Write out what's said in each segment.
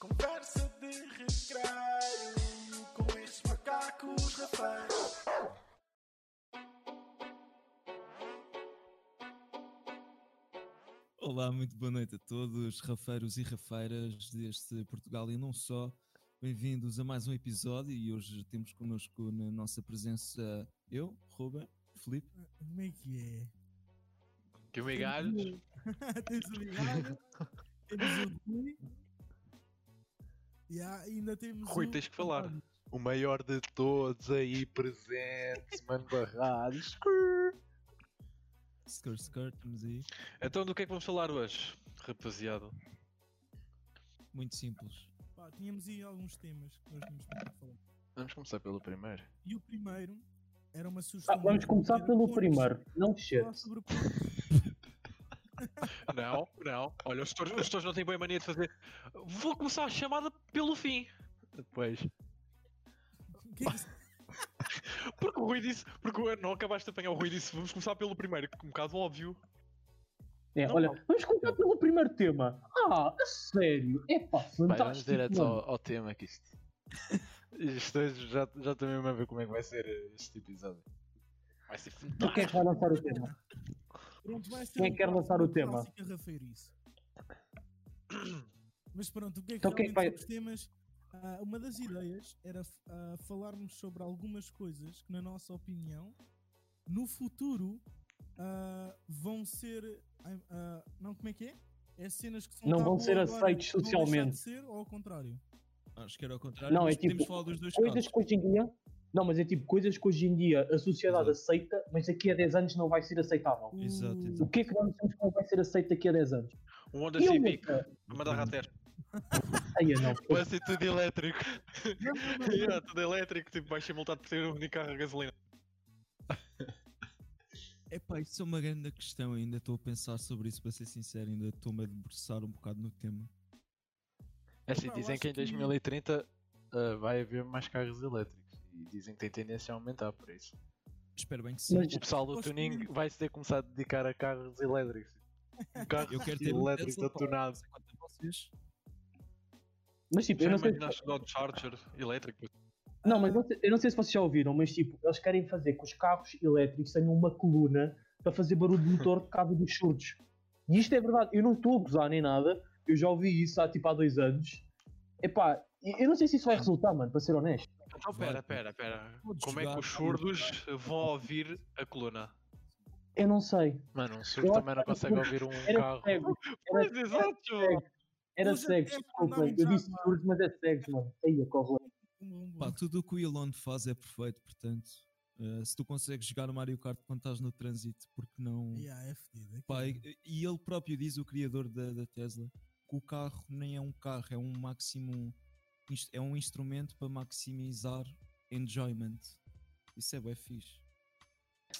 Conversa de recreio com estes macacos rafeiros. Olá, muito boa noite a todos, rafeiros e rafeiras deste Portugal e não só. Bem-vindos a mais um episódio e hoje temos connosco na nossa presença eu, Ruben, Felipe. Como é que é? Que migalhos. temos o Migalho, temos o Rui. Há- ainda temos Rui, o... tens que falar. O maior de todos aí presente, mano barrados. Skr, skr, estamos aí. Então, do que é que vamos falar hoje, rapaziada? Muito simples. Pá, tínhamos aí alguns temas que nós tínhamos para falar. Vamos começar pelo primeiro. E o primeiro era uma sugestão. Ah, vamos começar pelo pontos. primeiro, não cheiro. sobre pontos. Não, não. Olha, os gestores, os gestores não têm bem mania de fazer. Vou começar a chamada pelo fim. Depois, O que é isso- Porque o Rui disse. Porque o- não acabaste de apanhar o Rui disse. Vamos começar pelo primeiro, que é um bocado óbvio. É, Não, olha, não. vamos começar pelo primeiro tema. Ah, a sério? É pá, vai, vamos fantástico. direto ao, ao tema que isto. Isto já, já mesmo a ver como é que vai ser este episódio. Vai ser Tu quem é que vai lançar o tema? Pronto, vai ser Quem é um que quer lançar o tema? Mas pronto, o que é que Então é que vai- os temas? Ah, uma das ideias era ah, falarmos sobre algumas coisas que, na nossa opinião, no futuro ah, vão ser. ah, ah, não, como é que é? É cenas que são Não vão ser de socialmente. ser, ou ao contrário? Acho que era ao contrário, Não, é tipo, falar dos dois Coisas casos. que hoje em dia. Não, mas é tipo coisas que hoje em dia a sociedade Exato. aceita, mas daqui a 10 anos não vai ser aceitável. Exato, O- exato. O que é que nós achamos que não vai ser aceito daqui a 10 anos? Um Honda a Civic. mandar rater. Aí não. Vai ser tudo elétrico. yeah, tudo elétrico. Tipo, vais ser multado por ter um único carro a gasolina. Epá, isso é uma grande questão ainda. Estou a pensar sobre isso, para ser sincero, ainda estou-me a debruçar um bocado no tema. É assim, dizem que em que- 2030 ah, vai haver mais carros elétricos. E dizem que tem tendência a aumentar por isso. Espero bem que sim. Mas- O pessoal do tuning vai se ter começado a dedicar a carros elétricos. Um carro Eu quero ter um elétrico Tesla, está pá, tunado. não sei quanto a vocês. Mas tipo, eu não sei. Dodge Charger elétrico? Não, mas não sei- eu não sei se vocês já ouviram, mas tipo, eles querem fazer que os carros elétricos tenham uma coluna para fazer barulho de motor por causa dos surdos. E isto é verdade, eu não estou a gozar nem nada, eu já ouvi isso há tipo há dois anos. Epá, eu não sei se isso vai resultar, mano, para ser honesto. Então, pera, pera, pera. Podes Como é que os surdos vão ouvir a coluna? Eu não sei. Mano, um surdo Eu também não consegue ouvir um Era carro. cego. Pois, Era, exato! cego. era cego, desculpa. Eu disse já, surdos, mas é cego, mano. Aí, corre lá. Um, um. Pá, tudo o que o Elon faz é perfeito, portanto, eh, se tu consegues jogar o Mario Kart quando estás no trânsito, porque não. Yeah, é fedido. Pá, aquilo. e, e ele próprio diz, o criador da, da Tesla, que o carro nem é um carro, é um máximo. Ins- É um instrumento para maximizar enjoyment. Isso é bem fixe.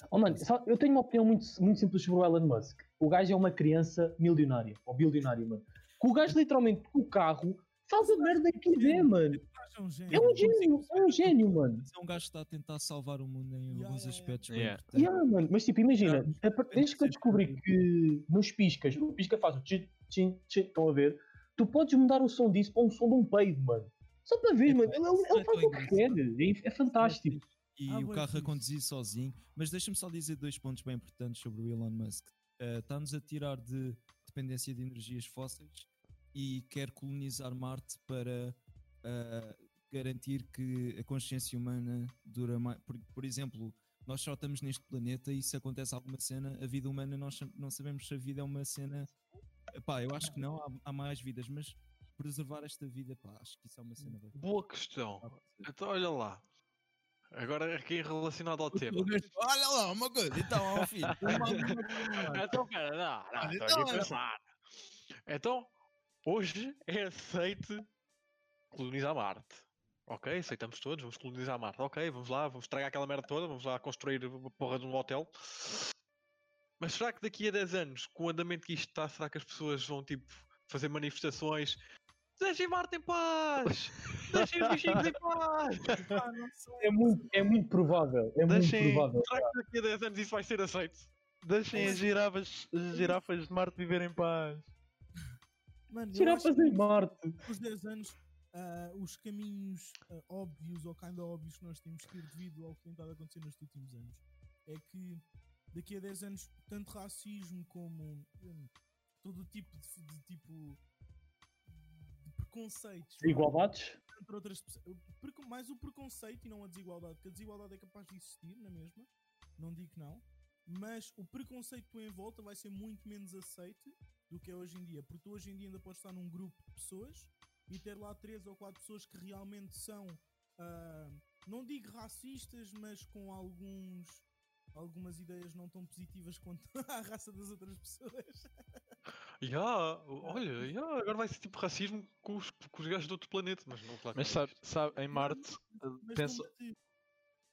Oh, mano, só- eu tenho uma opinião muito, muito simples sobre o Elon Musk. O gajo é uma criança milionária, ou bilionária, mano. Que o gajo literalmente, com o carro, faz a merda que quiser, mano. É um gênio. É um gênio, é um gênio, mano. É um gajo que está a tentar salvar o mundo em Yeah, alguns yeah, aspectos. Yeah. importantes. Yeah, mano. Mas tipo, imagina, desde que eu descobri que nos piscas, o pisca faz o tchim, tchim, tchim, estão a ver? Tu podes mudar o som disso para um som de um peido, mano. Só para ver, É, mano. Ele, ele é faz tão o que quer. É, é fantástico. E Ah, o carro a fixe. conduzir sozinho. Mas deixa-me só dizer dois pontos bem importantes sobre o Elon Musk. Eh, Está-nos a tirar de dependência de energias fósseis e quer colonizar Marte para ah, garantir que a consciência humana dura mais. Por, por exemplo, nós só estamos neste planeta e se acontece alguma cena, a vida humana nós não sabemos se a vida é uma cena. Pá, eu acho que não, há, há mais vidas, mas preservar esta vida, pá, acho que isso é uma cena bem. Boa questão. Então, olha lá. Agora, aqui relacionado ao tema. Olha lá, uma coisa, então, ó filho. Então, pera, não, não, aqui então, a pensar. Então, hoje é aceite colonizar Marte. Ok, aceitamos todos, vamos colonizar Marte. Ok, vamos lá, vamos estragar aquela merda toda, vamos lá construir uma porra de um hotel. Mas será que daqui a 10 anos, com o andamento que isto está, será que as pessoas vão tipo fazer manifestações? Deixem Marte em paz! Deixem os bichinhos em paz! É muito, é muito provável. É Deixem- muito provável. Será que daqui a 10 anos isso vai ser aceito? Deixem as girafas, as girafas de Marte viver em paz. Mano, que em Marte. os 10 anos, ah, os caminhos ah, óbvios ou kinda óbvios que nós temos que ir devido ao que tem estado a acontecer nestes últimos anos é que daqui a 10 anos, tanto racismo como hum, todo o tipo de, de tipo de preconceitos Desigualdades? entre outras mais o preconceito e não a desigualdade, porque a desigualdade é capaz de existir na mesma, não digo que não, mas o preconceito em volta vai ser muito menos aceite do que é hoje em dia, porque tu hoje em dia ainda podes estar num grupo de pessoas e ter lá três ou quatro pessoas que realmente são, ah, não digo racistas, mas com alguns algumas ideias não tão positivas quanto à raça das outras pessoas. Ya, olha, ya, agora vai ser tipo racismo com os, com os gajos de outro planeta, mas não claro que Mas sabe, sabe, em Marte, Mas penso,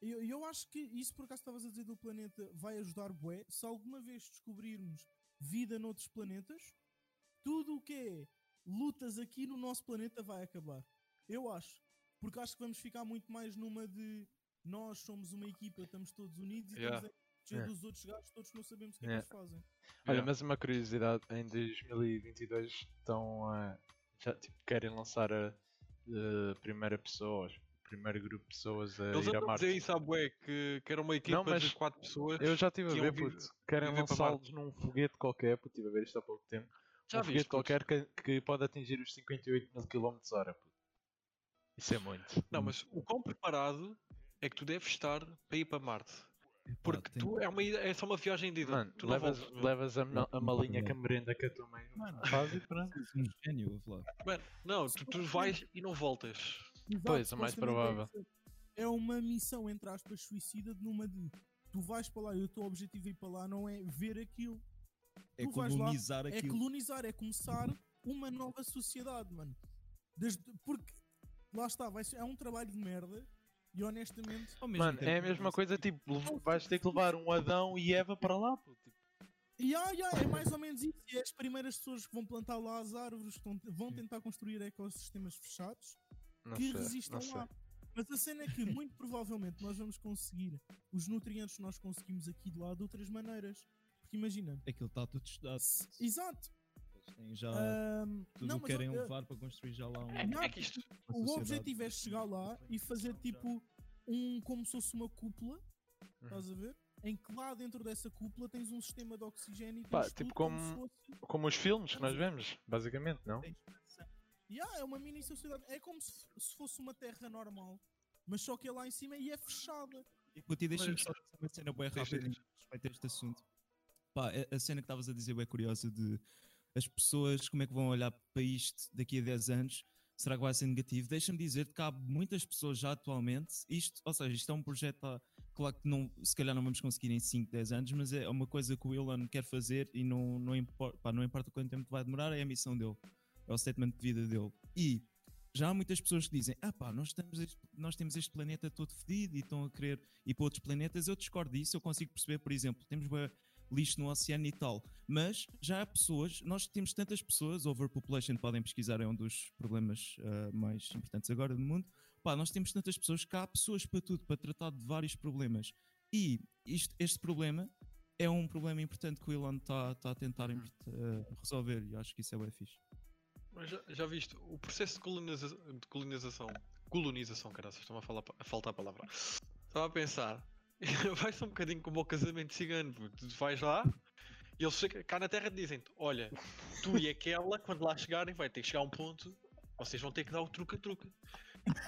eu, eu acho que isso por acaso estavas a dizer do planeta vai ajudar bué. Se alguma vez descobrirmos vida noutros planetas, tudo o que é lutas aqui no nosso planeta vai acabar. Eu acho. Porque acho que vamos ficar muito mais numa de nós somos uma equipa, estamos todos unidos e Yeah. estamos a proteger Yeah. dos outros gajos, todos não sabemos o que é que eles fazem. Olha, Ya. mas uma curiosidade, em 2022 estão a. Já tipo, querem lançar a, a primeira pessoa, o primeiro grupo de pessoas a Eles ir a Marte. dizer isso à bué, que, que era uma equipa mas de quatro pessoas. Eu já estive a ver, puto. Querem lançá-los num foguete qualquer, puto. Estive a ver isto há pouco tempo. Já um viste, foguete qualquer que, que pode atingir os 58 mil km hora, puto. Isso é muito. Não, mas o quão preparado é que tu deves estar para ir para Marte? Porque tu é, uma, é só uma viagem de ida. Mano, tu levas, meu. levas a, a malinha com a merenda que a tua mãe Mano, faz e pronto. Um gênio. Mano, não, tu, tu vais e não voltas. Exato, Pois, o mais provável. é. É uma missão, entre aspas, suicida de numa de tu vais para lá e o teu objetivo de ir para lá não é ver aquilo, É Tu vais lá, colonizar é aquilo. colonizar, é começar uma nova sociedade, mano. Desde- porque lá está, vai ser, é um trabalho de merda e honestamente Ao mesmo Mano, tempo, é a mesma coisa, tipo, vais ter que levar um Adão e Eva para lá, puto. Tipo, Yeah, yeah, é mais ou menos isso. E é as primeiras pessoas que vão plantar lá as árvores, vão tentar construir ecossistemas fechados não que sei, resistam lá. Mas a cena é que muito provavelmente nós vamos conseguir os nutrientes que nós conseguimos aqui de lá de outras maneiras. Porque imagina, Aquilo está tudo estudado. exato. Eles têm já ahm, tudo não, querem ah, levar para construir já lá um, É, Não, é que isto. o objetivo é chegar lá e fazer tipo um como se fosse uma cúpula, estás a ver? Em que lá dentro dessa cúpula tens um sistema de oxigênio e Pá, tens tipo tudo como como- se fosse Como os filmes que nós vemos, basicamente, não? Yeah, é uma mini sociedade. É como se, se fosse uma terra normal, mas só que é lá em cima e é fechada. E puto, e deixa-me só dizer uma cena bem rápida respeito a este assunto. Pá, a, a cena que estavas a dizer é curiosa de as pessoas, como é que vão olhar para isto daqui a 10 anos? Será que vai ser negativo? Deixa-me dizer que há muitas pessoas já atualmente, isto, ou seja, isto é um projeto, ah, claro que não, se calhar não vamos conseguir em 5, 10 anos, mas é uma coisa que o Elon quer fazer e não, não, importa, pá, não importa quanto tempo vai demorar, é a missão dele, é o statement de vida dele. E já há muitas pessoas que dizem: ah pá, nós, estamos nós temos este planeta todo fedido e estão a querer ir para outros planetas. Eu discordo disso, eu consigo perceber, por exemplo, temos lixo no oceano e tal, mas já há pessoas, nós temos tantas pessoas, overpopulation podem pesquisar, é um dos problemas ah, mais importantes agora do mundo. Pá, nós temos tantas pessoas que há pessoas para tudo, para tratar de vários problemas. E isto- este problema é um problema importante que o Elon está tá a tentar ah, resolver e acho que isso é bem fixe. Mas já, já viste, o processo de, coloniza de colonização. Colonização, caraças, estão a, falar, a faltar a palavra. Estava a pensar, vai ser um bocadinho como o casamento cigano. porque Tu vais lá e eles cá na Terra dizem-te: Olha, tu e aquela, quando lá chegarem, vai ter que chegar a um ponto, vocês vão ter que dar o truca-truca.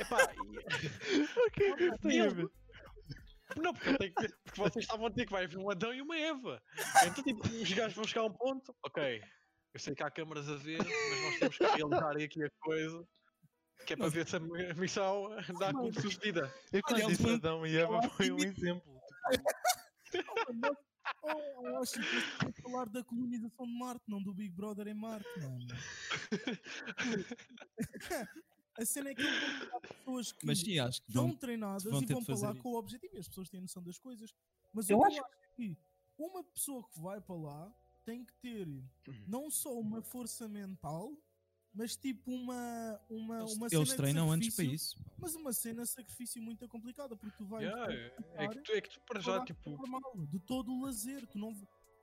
Epá, e- O que é Eles-? Não, porque, tenho que- porque vocês estavam a dizer que vai haver um Adão e uma Eva. Então, tipo, os gajos vão chegar a um ponto. Ok, eu sei que há câmaras a ver, mas nós temos que realizar aqui a coisa. Que é para ver se a mi- a missão dá como sucedida. Eu quando Olha, disse Adão e Eva foi um exemplo. Oh, oh, acho que estou a falar da colonização de Marte, não do Big Brother em Marte, mano. A cena é que pegar pessoas que Mas sim, acho que estão vão, treinadas vão e vão para lá fazer com o objetivo e as pessoas têm noção das coisas. Mas Eu o que acho- eu acho é que uma pessoa que vai para lá tem que ter não só uma força mental, mas tipo uma, uma, eles, uma eles treinam antes para isso. Mas uma cena de sacrifício muito complicada, porque tu vais Yeah, é, que é que tu, é que tu para já, tipo. normal, de todo o lazer. Tu não,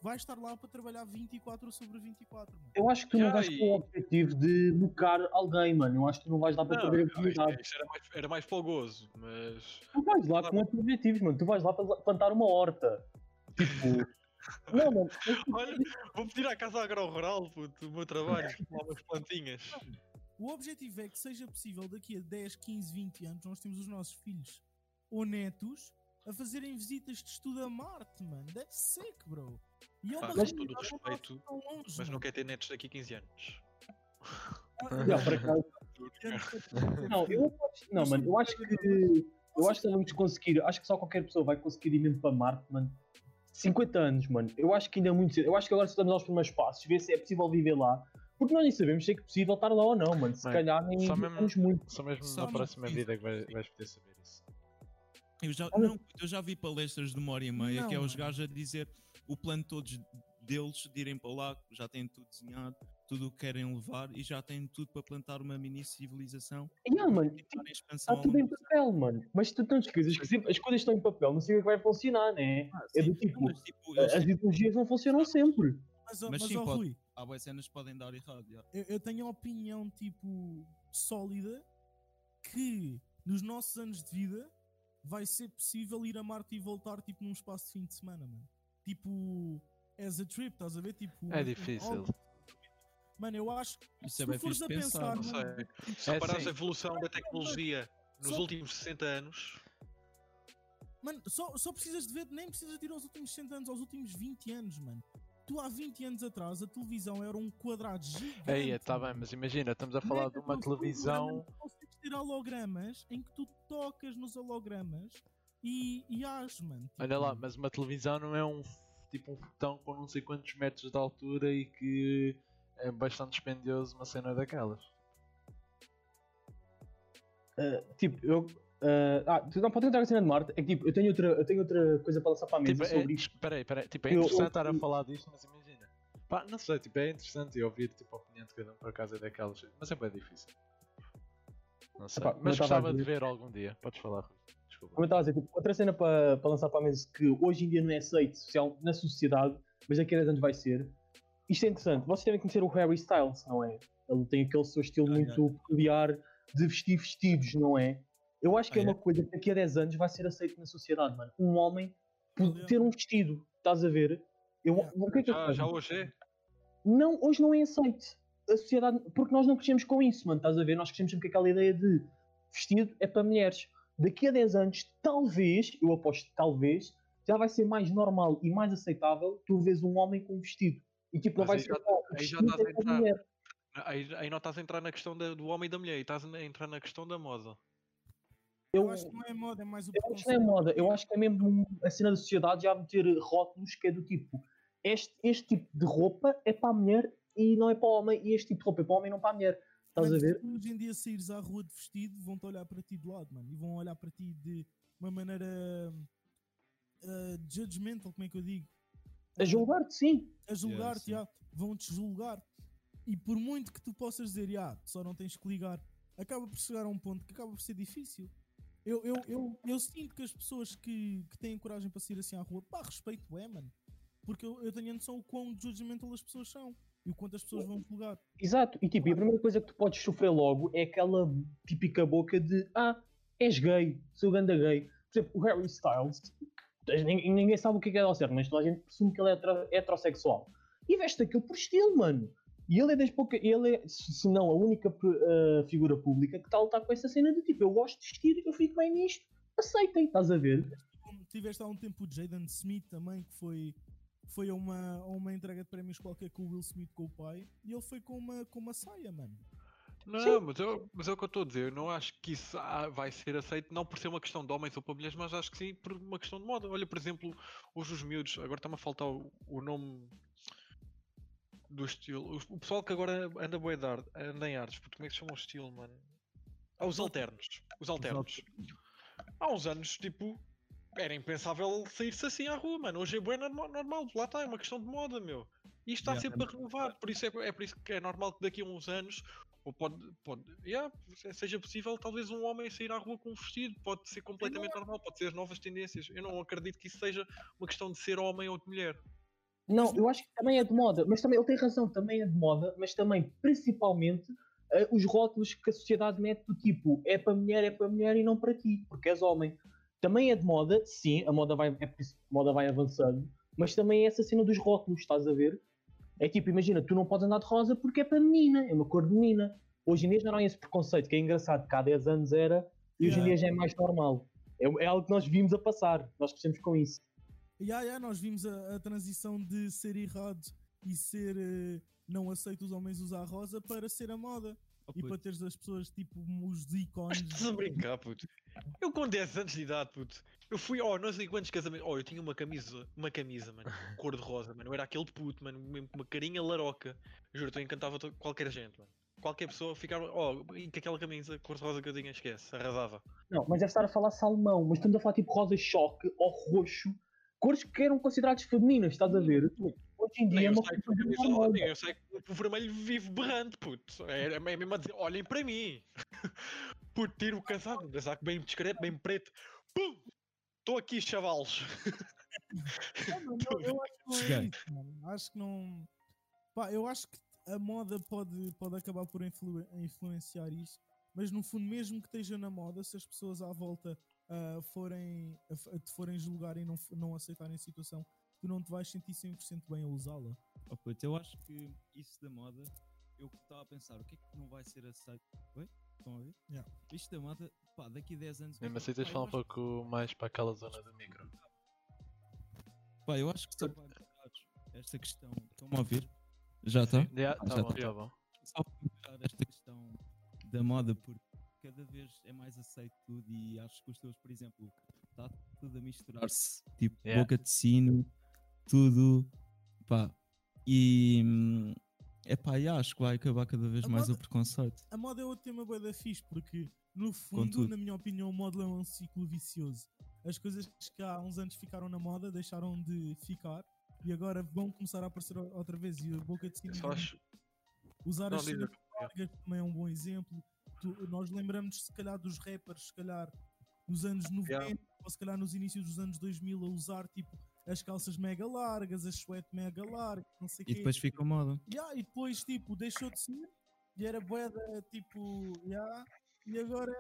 vais estar lá para trabalhar 24 sobre 24, mano. Eu acho que tu não Yeah, vais com o e- objetivo de locar alguém, mano. Eu acho que tu não vais lá para Não, oportunidade. isto era mais, era mais para o gozo, mas. Tu vais lá com outros objetivos, mano. Tu vais lá para plantar uma horta. Tipo. não, mano. Olha, vou pedir à casa agro-rural, puto, o meu trabalho, umas plantinhas. O objetivo é que seja possível daqui a 10, 15, 20 anos nós temos os nossos filhos ou netos a fazerem visitas de estudo a Marte, mano. That's sick, bro. E é uma Pá, com realidade todo o não respeito, longe, Mas não quer ter netos daqui a 15 anos. Já, por acaso, Não, eu acho, não, mano, eu acho que eu acho que vamos conseguir, acho que só qualquer pessoa vai conseguir ir mesmo para Marte, mano. 50 anos, mano. Eu acho que ainda é muito cedo. Eu acho que agora estamos aos primeiros passos, ver se é possível viver lá. Porque nós nem sabemos se é que é possível estar lá ou não, mano. Se Mano, calhar nem só mesmo- muito. Só mesmo Só na próxima vida que vai- vais poder saber isso. Eu já, não, eu já vi palestras de uma hora e meia Não, que é os gajos a dizer o plano todos deles de irem para lá, já têm tudo desenhado, tudo o que querem levar e já têm tudo para plantar uma mini civilização. Yeah, mano, está tudo em papel, mano. Mas tu te esqueças que sempre as coisas estão em papel, não sei o que vai funcionar, né? Ah, É do tipo, mas, tipo, As têm- ideologias não funcionam sempre. Mas, ó- Mas mas sim, ó, pode. Rui, há boas cenas que podem dar errado. eu, eu tenho a opinião, tipo, sólida que nos nossos anos de vida vai ser possível ir a Marte e voltar, tipo, num espaço de fim de semana, mano. Tipo, as a trip, estás a ver? Tipo, É difícil. Mano, eu acho que Isso se é tu bem fores a pensar. Não mano, sei. Se É reparares assim. a evolução da tecnologia nos Só- últimos 60 anos, Mano, só, só precisas de ver, nem precisas de ir aos últimos 60 anos, aos últimos 20 anos, mano. Tu há 20 anos atrás, a televisão era um quadrado gigante. Aí, está bem, mas imagina, estamos a falar de uma televisão. tu Consegues ter hologramas em que tu tocas nos hologramas e, e age, mano. Olha lá, tipo, mas uma televisão não é um tipo um botão com não sei quantos metros de altura e que é bastante dispendioso uma cena daquelas. Uh, tipo, eu. uh, ah, tu não pode entrar na cena de Marte. É que tipo, eu tenho outra, eu tenho outra coisa para lançar para a mesa Tipo, é, sobre isto. peraí, peraí, tipo, é Eu- interessante eu- estar a falar disto, mas imagina. Pá, não sei, tipo, é interessante eu ouvir tipo, a opinião de cada um por acaso é daquelas, mas é bem difícil. Não sei, Epá, eu mas gostava de ver algum dia. Podes falar. Desculpa. Como eu estava a dizer, tipo, outra cena para, para lançar para a mesa que hoje em dia não é aceito social, na sociedade, mas daqui a 10 anos vai ser. Isto é interessante. Vocês devem conhecer o Harry Styles, não é? Ele tem aquele seu estilo Ah, muito peculiar de vestir vestidos, não é? Eu acho que Ah, é é? uma coisa que daqui a 10 anos vai ser aceito na sociedade, mano. Um homem Aliás. ter um vestido, estás a ver? Eu, Yeah. o que é que já, já hoje é. não, hoje não é aceito. A sociedade, porque nós não crescemos com isso, mano, estás a ver? Nós crescemos sempre com aquela ideia de vestido é para mulheres. Daqui a 10 anos, talvez, eu aposto que talvez, já vai ser mais normal e mais aceitável tu vês um homem com um vestido. E tipo, não Mas vai aí ser aí já estás a entrar. mulher. Aí, aí não estás a entrar na questão da- do homem e da mulher, estás a entrar na questão da moda. eu, Eu, acho que não é moda, é mais o eu acho que não é moda, eu acho que é mesmo a cena da sociedade já meter rótulos que é do tipo, este, este tipo de roupa é para a mulher e não é para o homem, e este tipo de roupa é para o homem e não para a mulher. Estás a ver? hoje em dia saíres à rua de vestido, vão-te olhar para ti de lado, mano. E vão olhar para ti de uma maneira uh, judgmental, como é que eu digo? A julgar-te, sim. a julgar-te, já, vão-te julgar. E por muito que tu possas dizer, já, só não tens que ligar, acaba por chegar a um ponto que acaba por ser difícil. Eu, eu, eu, eu sinto que as pessoas que, que têm coragem para sair assim à rua, pá, respeito é, mano. Porque eu, eu tenho a noção o quão judgmental as pessoas são e o quanto as pessoas vão julgar. Exato, e tipo, e a primeira coisa que tu podes sofrer logo é aquela típica boca de ah, és gay, sou ganda gay. Por exemplo, o Harry Styles, ninguém, sabe o que é é ao certo, mas toda a gente presume que ele é hetero- heterossexual. E veste aquilo por estilo, mano. E ele é das poucas, ele é, se não a única uh, figura pública que está com essa cena de tipo, eu gosto de vestir, eu fico bem nisto, aceitem, estás a ver? Tiveste há um tempo o Jaden Smith também, que foi, foi a, uma, uma entrega de prémios qualquer com o Will Smith com o pai, e ele foi com uma, com uma saia, mano. Não, mas, eu, mas é o que eu estou a dizer. Eu não acho que isso ah, vai ser aceito, não por ser uma questão de homens ou para mulheres, mas acho que sim por uma questão de moda. Olha, por exemplo, hoje os miúdos, agora está-me a faltar o, o nome do estilo. O, o pessoal que agora anda de arte, anda em artes, porque como é que se chama o estilo, mano? Ah, os alternos. Os alternos. Há uns anos, tipo, era impensável sair-se assim à rua, mano. Hoje é bué normal, normal. Lá está, é uma questão de moda, meu. E isto está Yeah. sempre a renovar, por isso é, é por isso que é normal que daqui a uns anos ou pode, pode yeah, se- seja possível talvez um homem sair à rua com um vestido, pode ser completamente normal, pode ser as novas tendências. Eu não acredito que isso seja uma questão de ser homem ou de mulher. Não, eu acho que também é de moda, mas também ele tem razão, também é de moda, mas também, principalmente, eh, os rótulos que a sociedade mete do tipo é para mulher, é para mulher e não para ti, porque és homem. Também é de moda, sim, a moda vai, é a moda vai avançando, mas também é essa cena dos rótulos, estás a ver? É tipo, imagina, tu não podes andar de rosa porque é para menina, é uma cor de menina. Hoje em dia já não há esse preconceito, que é engraçado, que há 10 anos era e hoje em Yeah. dia já é mais normal. É, é algo que nós vimos a passar, nós crescemos com isso. Ya, ya, nós vimos a, a transição de ser errado e ser eh, não aceito os homens usar rosa para ser a moda. Oh, E para teres as pessoas tipo os Mas ícones. estás a brincar, puto. Eu com 10 anos de idade, puto. Eu fui, oh, não sei quantos casamentos. Oh, eu tinha uma camisa, uma camisa, mano, cor de rosa, mano. Eu era aquele puto, mano, mesmo com uma carinha laroca. Juro, eu encantava qualquer gente, mano. Qualquer pessoa ficava, oh, e com aquela camisa cor de rosa que eu tinha, esquece, arrasava. Não, mas deve estar a falar salmão, mas estamos a falar tipo rosa choque ou roxo, cores que eram consideradas femininas, estás a ver? Hoje em dia Nem é eu saio com a camisa normal. rosa, nem eu saio com o vermelho vivo berrante, puto. É, é mesmo a dizer, olhem para mim. Puto, tiro o casaco, um casaco bem discreto, bem preto. Pum! Estou aqui, chavalos. Não, eu, eu acho que não é isso, mano. Acho que não. Pá, eu acho que a moda pode, pode acabar por influ- influenciar isso, mas no fundo, mesmo que esteja na moda, se as pessoas à volta ah, forem, te forem julgar e não, não aceitarem a situação, tu não te vais sentir 100% bem a usá-la. oh, puto, eu acho que isso da moda, eu estava a pensar, o que é que não vai ser aceito? Oi? Estão a ver? Yeah. Isto da moda, pá, daqui a 10 anos. Mesmo assim tens de falar um pouco mais para aquela zona do micro. Pá, eu acho que só vai esta questão. Estão-me a ouvir? Já está? Yeah, Ah, tá já bom, tá. tá bom. só para esta questão da moda, porque cada vez é mais aceito tudo e acho que os teus, por exemplo, está tudo a misturar-se, tipo Yeah. boca de sino, tudo, pá, e é pá, e acho que vai acabar cada vez A mais o moda- preconceito. A moda é outro tema bué da fixe, porque no fundo, Contudo. na minha opinião, o moda é um ciclo vicioso. As coisas que há uns anos ficaram na moda deixaram de ficar e agora vão começar a aparecer o- outra vez. E a boca de acho. Usar Não, as cenas largas também é um bom exemplo. Tu- nós lembramos se calhar dos rappers, se calhar nos anos 90 Yeah. ou se calhar nos inícios dos anos 2000 a usar tipo as calças mega largas, as suéte mega largas, não sei o E quê. depois fica moda. Yeah, e depois tipo deixou de ser e era boeda tipo yeah, e agora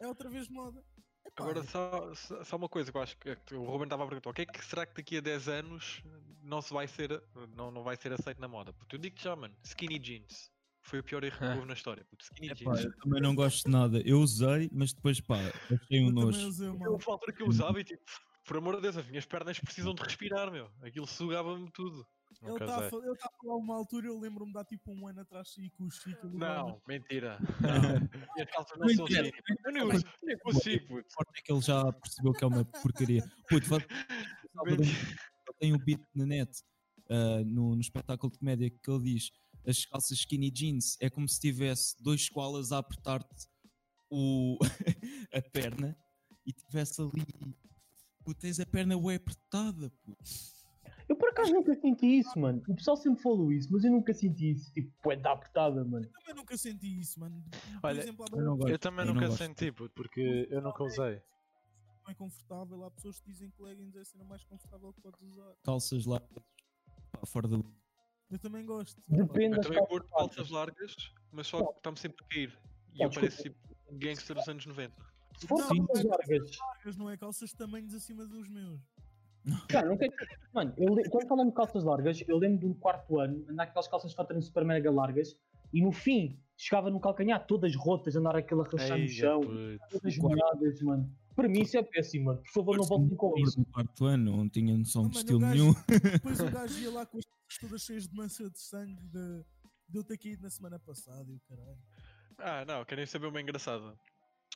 é outra vez moda. Epá, Agora, só, só só uma coisa que eu acho que o Ruben estava a perguntar: o que é que será que daqui a 10 anos não, se vai, ser, não, não vai ser aceito na moda? Porque eu digo já, mano, skinny jeans foi o pior erro que houve na história. Puto, skinny Epá, jeans. eu também não gosto de nada. Eu usei, mas depois pá, achei um eu nojo. usei uma Houve uma altura que eu usava e tipo, por amor de Deus, as minhas pernas precisam de respirar, meu. Aquilo sugava-me tudo. Ele Nunca está a usei. fa- ele tá a falar uma altura, eu lembro-me de há tipo um ano atrás e com o Chico. Não, mentira. Não. Minhas calças não são Mentira. skinny. Eu nem uso, nem consigo. O forte é que ele já percebeu que é uma porcaria. Puto, tem um beat na net ah, no, no espetáculo de comédia que ele diz as calças skinny jeans é como se tivesse dois koalas a apertar-te o, a perna e tivesse ali puto, tens a perna bem apertada puto. Eu por acaso nunca senti isso, mano. O pessoal sempre falou isso, mas eu nunca senti isso. Tipo, é da apertada, mano. Eu também nunca senti isso, mano. Por Olha, exemplo, há eu não gosto Eu também eu não nunca gosto. senti, puto, porque eu nunca usei. não é confortável. Há pessoas que dizem que leggings é a cena mais confortável que podes usar. calças largas pá, fora do Eu também gosto. Depende Eu também curto calças. calças largas, mas só que está-me sempre a cair. E eu pareço tipo um gangster dos anos 90. Se for Não, calças não largas, Largas, não é calças de tamanhos acima dos meus. cara, não quero... Mano, eu le- quando falam de calças largas, eu lembro do quarto ano, andar com aquelas calças fatras super mega largas, e no fim, chegava no calcanhar, todas rotas, andar aquela rachar no chão, todas molhadas, mano. Para mim isso é péssimo, mano. Por favor, não voltem com isso. no quarto ano não tinha noção Ah, de estilo gajo- nenhum Depois o gajo ia lá com as calças todas cheias de mancha de sangue de, de eu ter caído na semana passada e o caralho. Ah, não, querem saber uma engraçada.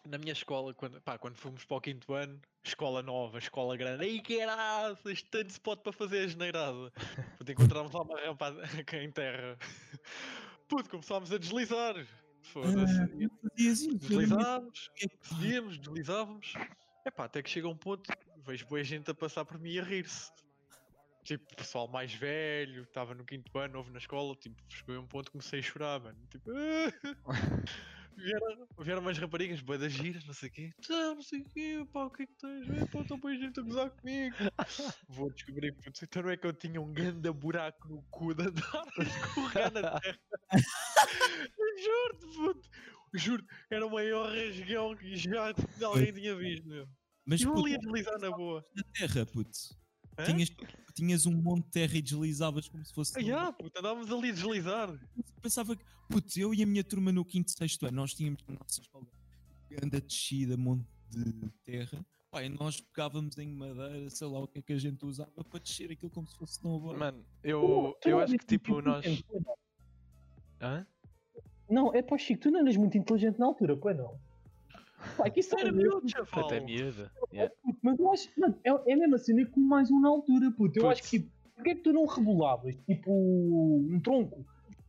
Na minha escola, quando, pá, quando fomos para o quinto ano, escola nova, escola grande, aí que era tanto spot para fazer a geneirada. Puto, encontramos lá uma rampa em terra. Puto, começámos a deslizar. Foda-se. Eu lembro-me Deslizámos, que é deslizávamos. Epá, até que chega um ponto, vejo boa gente a passar por mim e a rir-se. Tipo, pessoal mais velho, estava no quinto ano, novo na escola, tipo, chegou a um ponto que comecei a chorar, mano. Tipo, Vieram, vieram umas raparigas, bué das giras, não sei o quê. Não, não sei o quê, pá, o que é que tens? É, pá, estou bem gente a gozar comigo. Vou descobrir, putz, então não é que eu tinha um grande buraco no cu de andar a escorrer na terra. Juro-te, puto. Juro, era o maior rasgão que já alguém tinha visto, meu. Mas eu puto, ali a deslizar na boa. na terra, puto. Hã? Tinhas, tinhas um monte de terra e deslizavas como se fosse. Ah, já, puto, andávamos ali a deslizar. Pensava que, putz, eu e a minha turma no quinto, sexto ano, nós tínhamos na nossa escola anda descida, monte de terra. E nós pegávamos em madeira, sei lá o que é que a gente usava para descer aquilo como se fosse snowboard. Mano, eu, não- eu não acho que tipo nós. não? Hã? Não, é pá, Chico, tu não eras muito inteligente na altura, pois não? Pá, é que isso Era é miúdo, chaval. Até miúda. Yeah. Puto, Mas eu acho, mano, é, é mesmo assim, nem como mais um na altura, puto. Eu Puto. acho que, tipo, porquê é que tu não rebolavas, tipo, um tronco?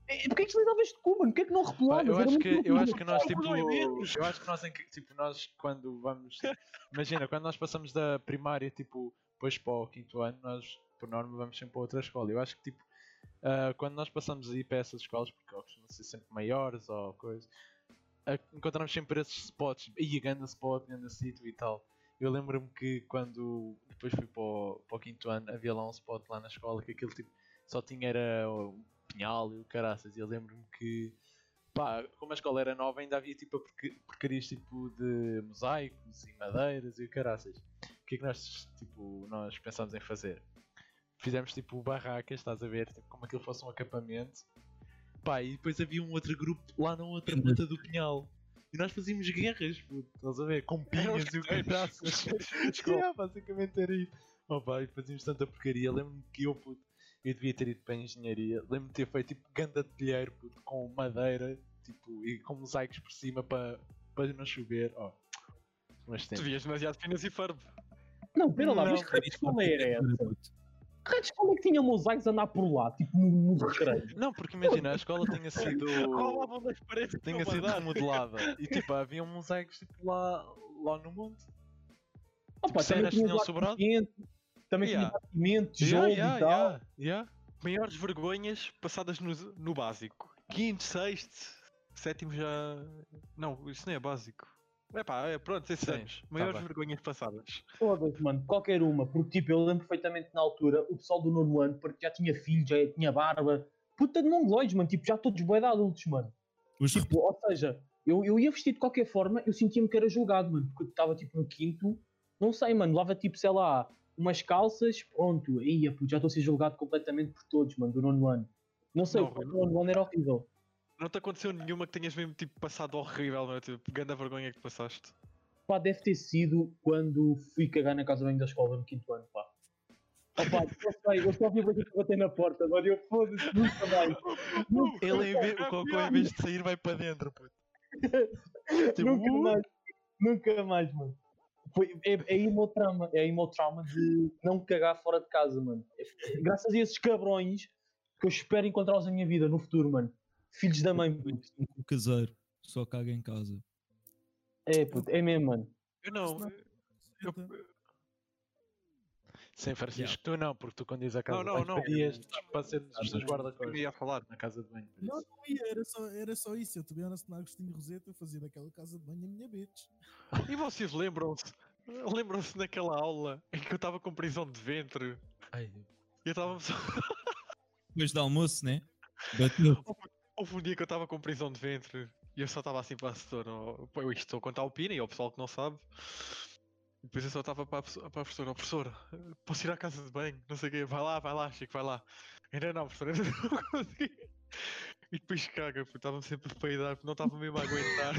É, Porquê é que deslizavas de cu, mano? Porquê é que não rebolavas? eu Era acho muito que eu rápido. acho que nós tipo é eu acho que nós em que tipo nós quando vamos imagina quando nós passamos da primária tipo depois para o quinto ano nós por norma vamos sempre para outra escola eu acho que tipo ah, quando nós passamos aí para essas escolas porque elas costumam ser sempre maiores ou coisa encontramos sempre esses spots e ganda spot ganda sítio e tal eu lembro-me que quando depois fui para o, para o quinto ano havia lá um spot lá na escola que aquele tipo só tinha era o pinhal e o caraças e eu lembro-me que pá, como a escola era nova, ainda havia tipo porcarias tipo de mosaicos e madeiras e o caraças. O que é que nós, tipo, nós pensámos em fazer? Fizemos tipo barracas, estás a ver, tipo, como aquilo fosse um acampamento. Pá, e depois havia um outro grupo lá na outra ponta do pinhal. E nós fazíamos guerras, puto, estás a ver? Com pinhas e o caraças. yeah, basicamente era isso. Oh, pá, e fazíamos tanta porcaria. Lembro-me que eu, puto, eu devia ter ido para a engenharia. Lembro-me de ter feito tipo ganda de telheiro, puto, com madeira tipo, e com mosaicos por cima para, para não chover. Oh. Mas Tu tem. vias demasiado finas e farbo. Não, pera lá, Não, mas que de escola era essa? De escola é que tinha mosaicos a andar por lá, tipo, no, no recreio? Não, porque imagina, a escola tinha sido. Rolavam das paredes. tinha sido remodelada. E tipo, havia mosaicos tipo, lá, lá no monte. Pá, também cenas tinha tinham sobrado? Também Yeah. tinha cimento, Yeah, tijolo yeah, e tal. yeah, yeah. Maiores vergonhas passadas no, no básico. Quinto, sexto, sétimo já. Não, isso não é básico. É pá, é, pronto, esses Sim, anos. tá Maiores bem. vergonhas passadas. Foda-se, mano, qualquer uma. Porque, tipo, eu lembro perfeitamente na altura, o pessoal do nono ano, porque já tinha filho, já tinha barba. Puta de mongoloides, mano, tipo, já todos bué de adultos, mano. Os Tipo, ou seja, eu, eu ia vestir de qualquer forma, eu sentia-me que era julgado, mano, porque eu estava, tipo, no quinto, não sei, mano, lava, tipo, sei lá, umas calças, pronto, ia, puto, já estou a ser julgado completamente por todos, mano, do nono ano. Não sei, Não, o nono ano era horrível. Não te aconteceu nenhuma que tenhas mesmo tipo passado horrível, não é? Tipo, grande a vergonha que passaste. Pá, deve ter sido quando fui cagar na casa banho da escola no quinto ano, pá. Opa, eu sei, eu só vi que bater na porta, mano, eu foda-se, nunca mais. Nunca, Ele em vez, o cocô em vez de sair vai para dentro, puto. Tipo, nunca uh. mais, nunca mais, mano. Foi, é, é aí o meu trauma, é aí o meu trauma de não cagar fora de casa, mano. Graças a esses cabrões que eu espero encontrá-los na minha vida no futuro, mano. Filhos da mãe, um caseiro, só caga em casa. É, puto, é mesmo, mano. Eu não. Não. Eu, Sem Francisco, tu não, porque tu quando dizes a casa não, de banho, não. pedias para ser os teus eu guarda-costas ia falar. na casa de banho. Não, não ia, era só, era só isso. Eu também honest na Agostinho Roseta, eu fazia daquela casa de banho a minha bitch. E vocês lembram-se? Lembram-se naquela aula em que eu estava com prisão de ventre? Ai, E eu estava só. Depois do almoço, né? Bateu. Houve um dia que eu estava com prisão de ventre e eu só estava assim para a pô, Eu isto estou a contar o Pina e ao pessoal que não sabe. E depois eu só estava para a para a professora, ó professora, posso ir à casa de banho? Não sei o quê, vai lá, vai lá, Chico, vai lá. Ainda não, professora, ainda não consegui. E depois caga, porque estava sempre a peidar, porque não estava mesmo a aguentar.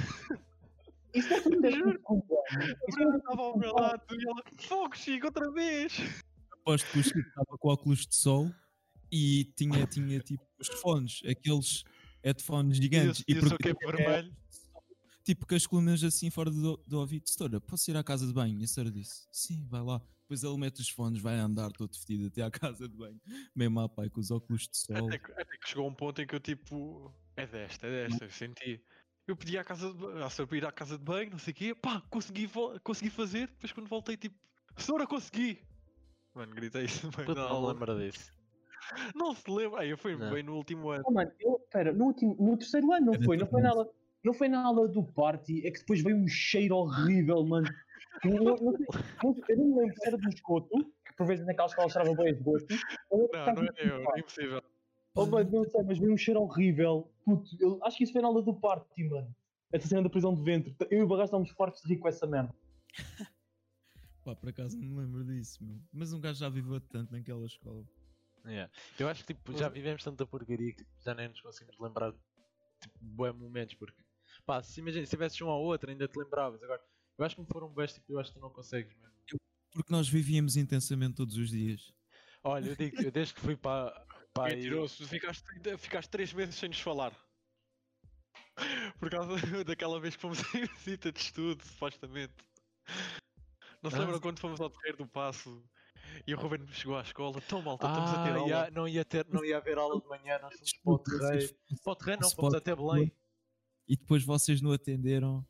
Isso é tudo Juro. A Bruna estava ao meu lado e ela, fogo, Chico, outra vez! Aposto que o Chico estava com óculos de sol e tinha, tinha tipo os fones, aqueles headphones gigantes. E o- e porque- cape vermelho? Tipo com as colunas assim fora do, do ouvido. Setora, posso ir à casa de banho? E a senhora disse, sim, vai lá. Depois ele mete os fones, vai andar todo vestido até à casa de banho. Mesmo à pai, com os óculos de sol. Até que, até que chegou um ponto em que eu tipo, é desta, é desta, eu senti. Eu pedi à casa de banho, para ir à casa de banho, não sei o quê, pá, consegui, consegui fazer, depois quando voltei tipo, senhora consegui! Mano, gritei isso na não aula. lembra disso. Não se lembra, aí eu fui Não. bem no último ano. Oh, mano, eu, pera, no, último, no terceiro ano não Era foi, não foi tudo nada. não foi na aula do party, é que depois veio um cheiro horrível, mano. Eu sei- não- eu não me lembro se era do esgoto, que por vezes naquela escola cheirava bem a esgoto. Não, não é eu, é impossível. Oh, mano, não sei, mas veio um cheiro horrível. Puto, eu acho que isso foi na aula do party, mano. Essa cena da prisão de ventre. Eu e o Barras estávamos fartos de rir com essa merda. Pá, por acaso não me lembro disso, meu. Mas um gajo já viveu tanto naquela escola. Yeah. Eu acho que tipo, já vivemos tanta porcaria que tipo, já nem nos conseguimos lembrar de tipo, bons momentos, porque pá, se imagina, se tivesses um ao outro ainda te lembravas. Agora, eu acho que me foram bons, tipo, eu acho que tu não consegues mesmo. Porque nós vivíamos intensamente todos os dias. Olha, eu digo, eu desde que fui para, para aí, Mentiroso, ficaste, ficaste três meses sem nos falar. Por causa daquela vez que fomos em visita de estudo, supostamente. Não se Ah. lembram quando fomos ao terreiro do Passo e o Ruben chegou à escola? Tão mal, estamos a ter ah, aula. ia- não, ia ter, não ia haver aula de manhã, nós fomos para o terreiro. Para o terreiro não, fomos até Belém. E depois vocês não atenderam.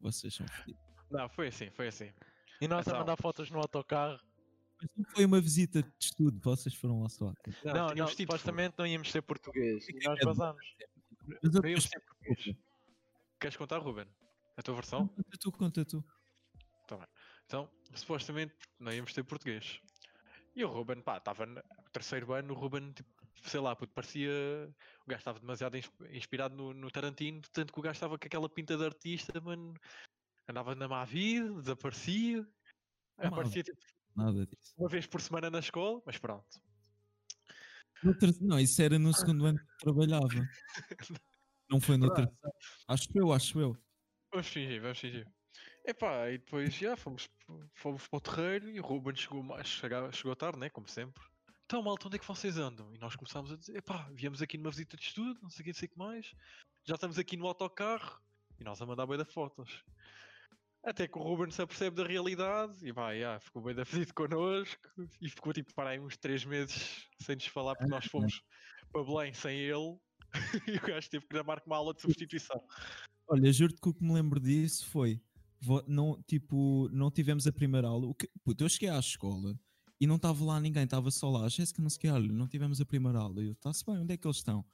Vocês são fodidos. Não, foi assim, foi assim. E nós a Então. mandar fotos no autocarro. Mas não foi uma visita de estudo, vocês foram lá só. Não, não, tido supostamente não íamos ser português. E nós vazámos. Mas eu Íamos ser português. Queres contar, Ruben? A tua versão? Conta tu, conta tu. Então, supostamente não íamos ter português. E o Ruben, pá, estava no terceiro ano, o Ruben, tipo, sei lá, puto, parecia. O gajo estava demasiado ins- inspirado no, no Tarantino, tanto que o gajo estava com aquela pinta de artista, mano. Andava na má vida, desaparecia. Má Aparecia tipo, Nada disso. uma vez por semana na escola, mas pronto. No ter- Não, isso era no segundo ano que trabalhava. Não foi no terceiro. Acho eu, acho eu. Vamos fingir, vamos fingir. Epá, e depois já fomos, fomos para o terreiro e o Ruben chegou, mais, chegava- chegou tarde, né? Como sempre. Então, malta, onde é que vocês andam? E nós começámos a dizer: epá, viemos aqui numa visita de estudo, não sei o que, não sei o que mais. Já estamos aqui no autocarro. E nós a mandar bem da fotos. Até que o Ruben se apercebe da realidade e vai, já, ficou bem da visita connosco e ficou tipo para aí uns 3 meses sem nos falar porque nós fomos para Belém sem ele e o gajo teve que dar uma aula de substituição. Olha, juro-te que o que me lembro disso foi. Não, tipo, não tivemos a primeira aula. O que, puto, eu cheguei à escola e não estava lá ninguém, estava só lá. Jéssica não sei olha, não tivemos a primeira aula. E eu, está-se bem, onde é que eles estão?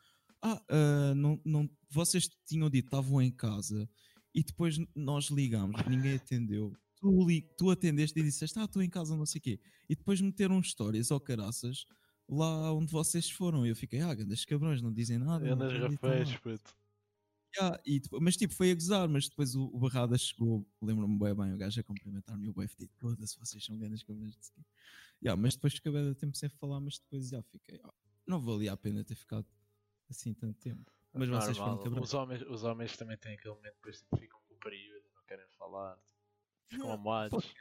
Ah, ah, não, não, vocês tinham dito que estavam em casa e depois nós ligámos, ninguém atendeu. Tu, li, tu atendeste e disseste, ah, estou em casa, não sei o quê. E depois meteram histórias, ó caraças, lá onde vocês foram. E eu fiquei, ah, grandes cabrões, não dizem nada. Andas nada." puto. Ya, e depois- mas tipo, foi a gozar, mas depois o, o Barrada chegou, lembro-me bem, bem, o gajo a cumprimentar-me e o BF disse, foda-se, vocês são grandes cabrões de ski. Ya, mas depois fiquei bem tempo sem falar, mas depois já fiquei, "Ah, não valia a pena ter ficado assim tanto tempo. Mas vocês foram Normal. cabrões. Os homens, os homens também têm aquele momento, depois tipo, ficam com o período, não querem falar, ficam Yeah. amoados.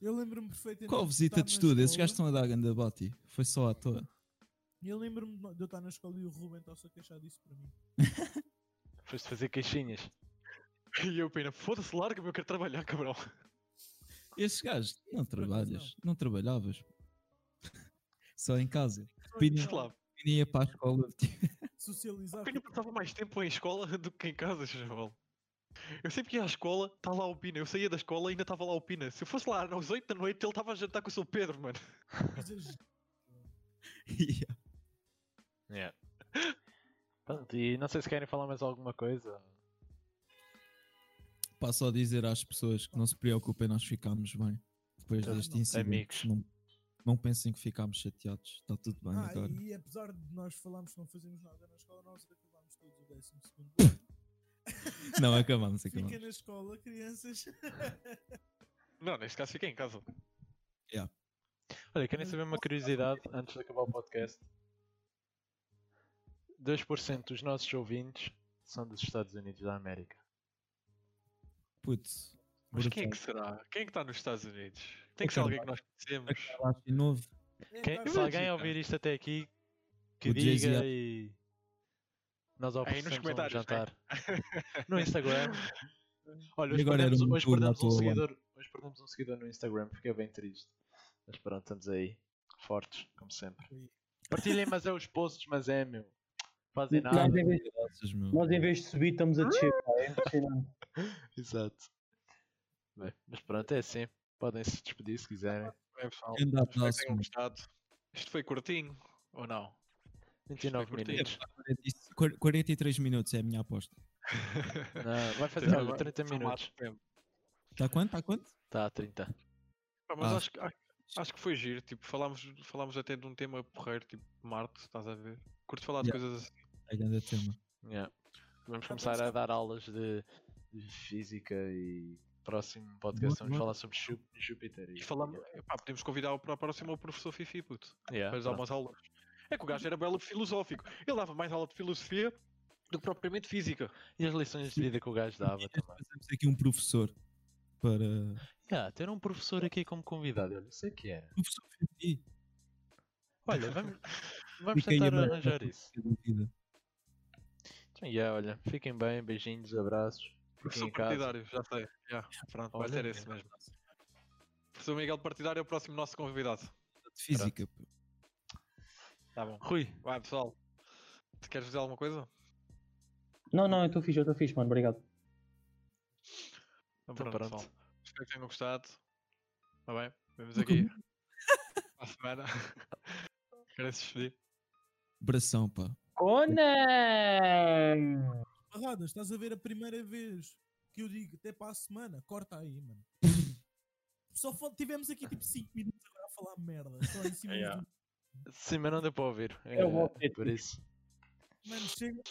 Eu lembro-me perfeitamente. Qual de visita de estudo? Esses gajos estão a dar ganda bati. Foi só à toa. Eu lembro-me de eu estar na escola e o Ruben está-se a queixar disso para mim. Foste fazer queixinhas. E eu, pena, foda-se, larga-me, eu quero trabalhar, cabrão. Esses gajos, não trabalhas, não trabalhavas. Só em casa. Pini ia para a escola. Socializar. eu ainda passava mais tempo em escola do que em casa, chaval. Eu sempre que ia à escola, está lá o Pina. Eu saía da escola e ainda estava lá o Pina. Se eu fosse lá às 8 da noite, ele estava a jantar com o seu Pedro, mano. Ya. Yeah. Pronto, e não sei se querem falar mais alguma coisa. Pá, só dizer às pessoas que não se preocupem, nós ficámos bem. Depois Então, deste incidente, amigos. não, não pensem que ficámos chateados. Está tudo bem Ah, agora. e apesar de nós falarmos que não fazemos nada na escola, nós acabámos todos o décimo segundo. Não, acabamos, Fica acabamos. na escola, crianças. Não, neste caso fiquei em casa. Olha, querem saber uma curiosidade antes de acabar o podcast? 2% dos nossos ouvintes são dos Estados Unidos da América. Putz. Mas quem é que será? Quem é que está nos Estados Unidos? Tem que ser alguém que nós conhecemos. É, Quem- se alguém ouvir isto até aqui, que O diga é- e nós nos oferecemos um comentários, né? jantar. No Instagram. Olha, hoje perdemos, um hoje perdemos um seguidor, hoje perdemos um seguidor no Instagram, fiquei bem triste. Mas pronto, estamos aí, fortes, como sempre. Partilhem, mas é os posts, mas é meu. Fazem Nós nada. em, vez, nós em vez de subir estamos a descer, é. Exato. Bem, mas pronto, é assim. Podem se despedir se quiserem. É, pessoal. Grande Espero que abraço, tenham meu. gostado. Isto foi curtinho, ou não? 29 curtinho. minutos. 43 minutos é a minha aposta. Não, vai fazer olha, 30 São minutos. Marte mesmo. Está quanto? Está quanto? Está a 30. Pá, Mas Ah. acho, que- acho que foi giro, tipo, falámos, falámos até de um tema porreiro, tipo Marte, estás a ver? Curto falar de Yeah. coisas assim. É grande tema. Yeah. Vamos Ah, começar a dar aulas de, de física e próximo podcast vamos falar sobre Jú- Júpiter. E falamos, epá, podemos convidar para a próxima o professor Fifi, puto, Yeah, para dar umas aulas. É que o gajo era belo filosófico. Ele dava mais aula de filosofia do que propriamente física. E as lições de vida que o gajo dava também. Fazemos aqui um professor para. Yeah, ter um professor aqui como convidado, olha, isso é que era. Professor Fifi. Olha, vamos, vamos tentar arranjar isso. Então, yeah, olha, fiquem bem, beijinhos, abraços. Fiquem Professor em casa. partidário, já sei. Já, pronto, vai Olha, ser esse mesmo. Professor Miguel Partidário é o próximo nosso convidado. De física. pô. Tá bom. Rui, Vai pessoal. Tu queres dizer alguma coisa? Não, não, eu estou fixe, eu estou fixe, mano. Obrigado. Então, Então pronto, pronto. pessoal. Espero que tenham gostado. Está bem? Vemos Nunca aqui à semana. Querem se despedir? Abração, pá. Conan! Barradas, estás a ver a primeira vez que eu digo até para a semana, corta aí, mano. Só tivemos aqui tipo 5 minutos agora a falar merda. Só em cima Yeah. do... sim, mas não deu para ouvir. É o autêntico. por isso. Mano, chega.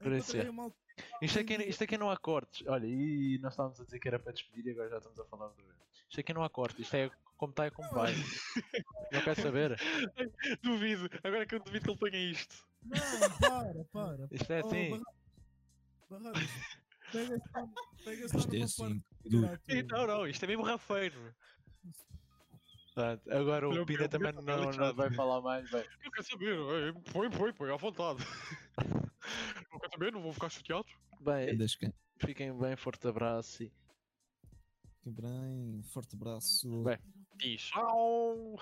Por isso é. a malta- Isto aqui, isto aqui não há cortes. Olha, e nós estávamos a dizer que era para despedir e agora já estamos a falar outra vez. Isto aqui não há cortes, isto é como está e como vai. Não quer saber? Duvido. Agora que eu duvido que ele tenha isto. Não, para, para. Isto é assim. Pega só, pega só Isto é assim. Não, não, isto é mesmo rafeiro. Pronto, agora o Pina também não, não chato. vai falar mais. Vai. Eu quero saber. Põe, põe, põe, à vontade. Não quero saber, não vou ficar chateado. Bem, quem? fiquem bem, forte abraço e Fiquem bem. Forte abraço. Bem. Tchau.